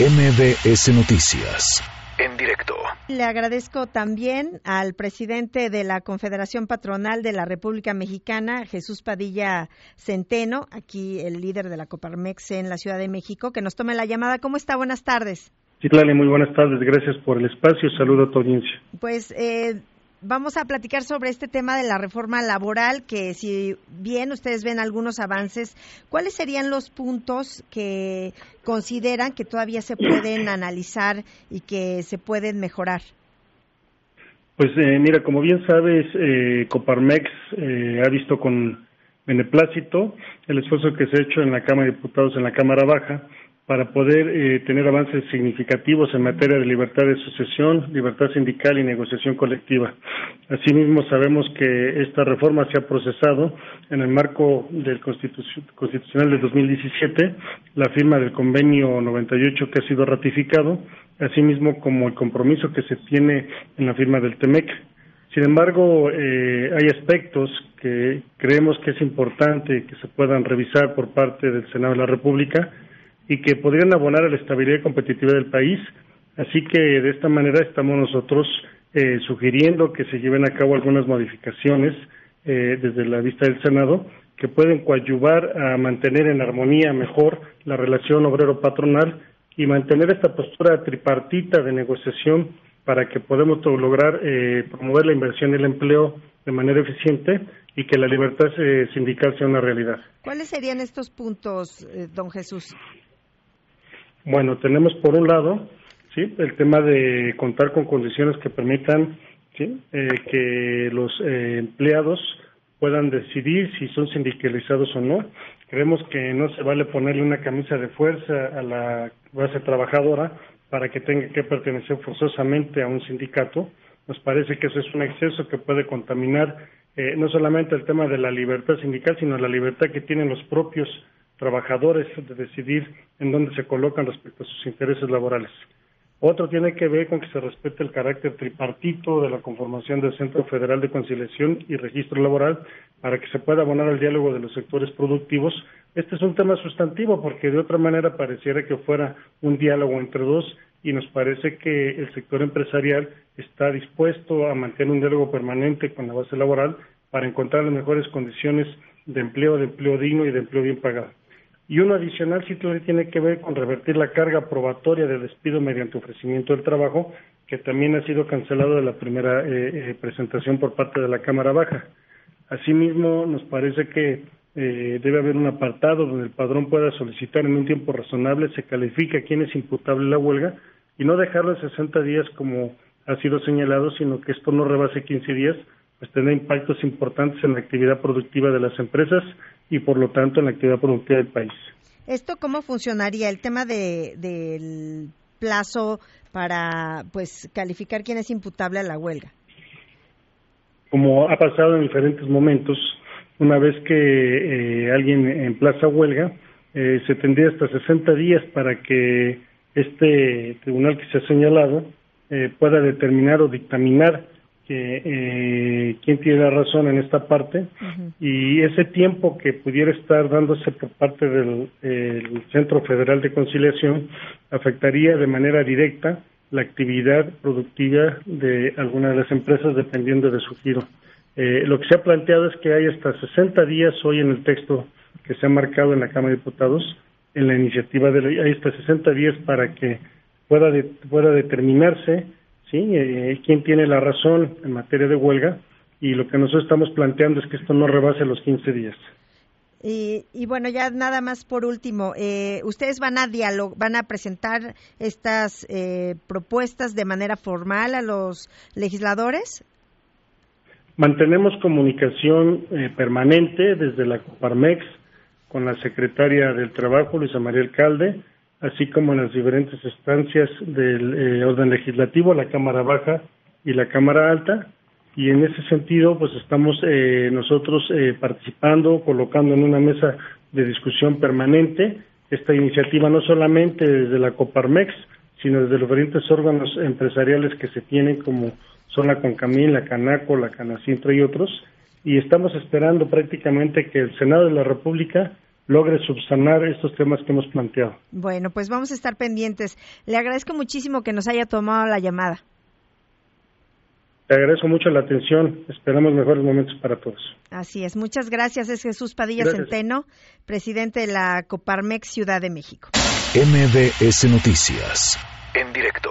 MBS Noticias. En directo. Le agradezco también al presidente de la Confederación Patronal de la República Mexicana, Jesús Padilla Centeno, aquí el líder de la Coparmex en la Ciudad de México, que nos tome la llamada. ¿Cómo está? Buenas tardes. Sí, Claudia, muy buenas tardes. Gracias por el espacio. Saludo a tu audiencia. Pues eh, vamos a platicar sobre este tema de la reforma laboral, que si bien ustedes ven algunos avances, ¿cuáles serían los puntos que consideran que todavía se pueden analizar y que se pueden mejorar? Pues eh, mira, como bien sabes, eh, Coparmex eh, ha visto con beneplácito el esfuerzo que se ha hecho en la Cámara de Diputados, en la Cámara Baja, para poder eh, tener avances significativos en materia de libertad de asociación, libertad sindical y negociación colectiva. Asimismo, sabemos que esta reforma se ha procesado en el marco del Constitucional de 2017, la firma del convenio 98 que ha sido ratificado, asimismo como el compromiso que se tiene en la firma del TEMEC. Sin embargo, eh, hay aspectos que creemos que es importante que se puedan revisar por parte del Senado de la República, y que podrían abonar a la estabilidad y competitividad del país. Así que de esta manera estamos nosotros eh, sugiriendo que se lleven a cabo algunas modificaciones eh, desde la vista del Senado que pueden coadyuvar a mantener en armonía mejor la relación obrero-patronal y mantener esta postura tripartita de negociación para que podamos lograr eh, promover la inversión y el empleo de manera eficiente y que la libertad sindical sea una realidad. ¿Cuáles serían estos puntos, don Jesús? Bueno, tenemos por un lado, sí, el tema de contar con condiciones que permitan, sí, eh, que los eh, empleados puedan decidir si son sindicalizados o no. Creemos que no se vale ponerle una camisa de fuerza a la base trabajadora para que tenga que pertenecer forzosamente a un sindicato. Nos parece que eso es un exceso que puede contaminar eh, no solamente el tema de la libertad sindical, sino la libertad que tienen los propios trabajadores de decidir en dónde se colocan respecto a sus intereses laborales. Otro tiene que ver con que se respete el carácter tripartito de la conformación del Centro Federal de Conciliación y Registro Laboral para que se pueda abonar al diálogo de los sectores productivos. Este es un tema sustantivo porque de otra manera pareciera que fuera un diálogo entre dos y nos parece que el sector empresarial está dispuesto a mantener un diálogo permanente con la base laboral para encontrar las mejores condiciones de empleo, de empleo digno y de empleo bien pagado y uno adicional sí tiene que ver con revertir la carga probatoria de despido mediante ofrecimiento del trabajo, que también ha sido cancelado de la primera eh, eh, presentación por parte de la Cámara Baja. Asimismo, nos parece que eh, debe haber un apartado donde el padrón pueda solicitar en un tiempo razonable, se califica quién es imputable la huelga y no dejarlo en 60 días como ha sido señalado, sino que esto no rebase 15 días, pues tener impactos importantes en la actividad productiva de las empresas y por lo tanto en la actividad productiva del país. ¿Esto cómo funcionaría? El tema de, del plazo para pues calificar quién es imputable a la huelga. Como ha pasado en diferentes momentos, una vez que eh, alguien en plaza huelga, eh, se tendría hasta 60 días para que este tribunal que se ha señalado eh, pueda determinar o dictaminar eh, quién tiene la razón en esta parte. Y ese tiempo que pudiera estar dándose por parte del Centro Federal de Conciliación afectaría de manera directa la actividad productiva de algunas de las empresas dependiendo de su giro. Eh, lo que se ha planteado es que hay hasta 60 días hoy en el texto que se ha marcado en la Cámara de Diputados, en la iniciativa de ley, hay hasta 60 días para que pueda, pueda determinarse ¿sí? Eh, quién tiene la razón en materia de huelga y lo que nosotros estamos planteando es que esto no rebase los 15 días. Y, y bueno, ya nada más por último, eh, ¿ustedes van a dialog van a presentar estas eh, propuestas de manera formal a los legisladores? Mantenemos comunicación eh, permanente desde la Coparmex con la secretaria del Trabajo, Luisa María Alcalde, así como en las diferentes estancias del eh, orden legislativo, la Cámara Baja y la Cámara Alta, y en ese sentido, pues estamos eh, nosotros eh, participando, colocando en una mesa de discusión permanente esta iniciativa, no solamente desde la Coparmex, sino desde los diferentes órganos empresariales que se tienen, como son la Concamín, la Canaco, la Canacintra y otros, y estamos esperando prácticamente que el Senado de la República logre subsanar estos temas que hemos planteado. Bueno, pues vamos a estar pendientes. Le agradezco muchísimo que nos haya tomado la llamada. Te agradezco mucho la atención. Esperamos mejores momentos para todos. Así es. Muchas gracias. Es Jesús Padilla Centeno, presidente de la Coparmex Ciudad de México. MBS Noticias. En directo.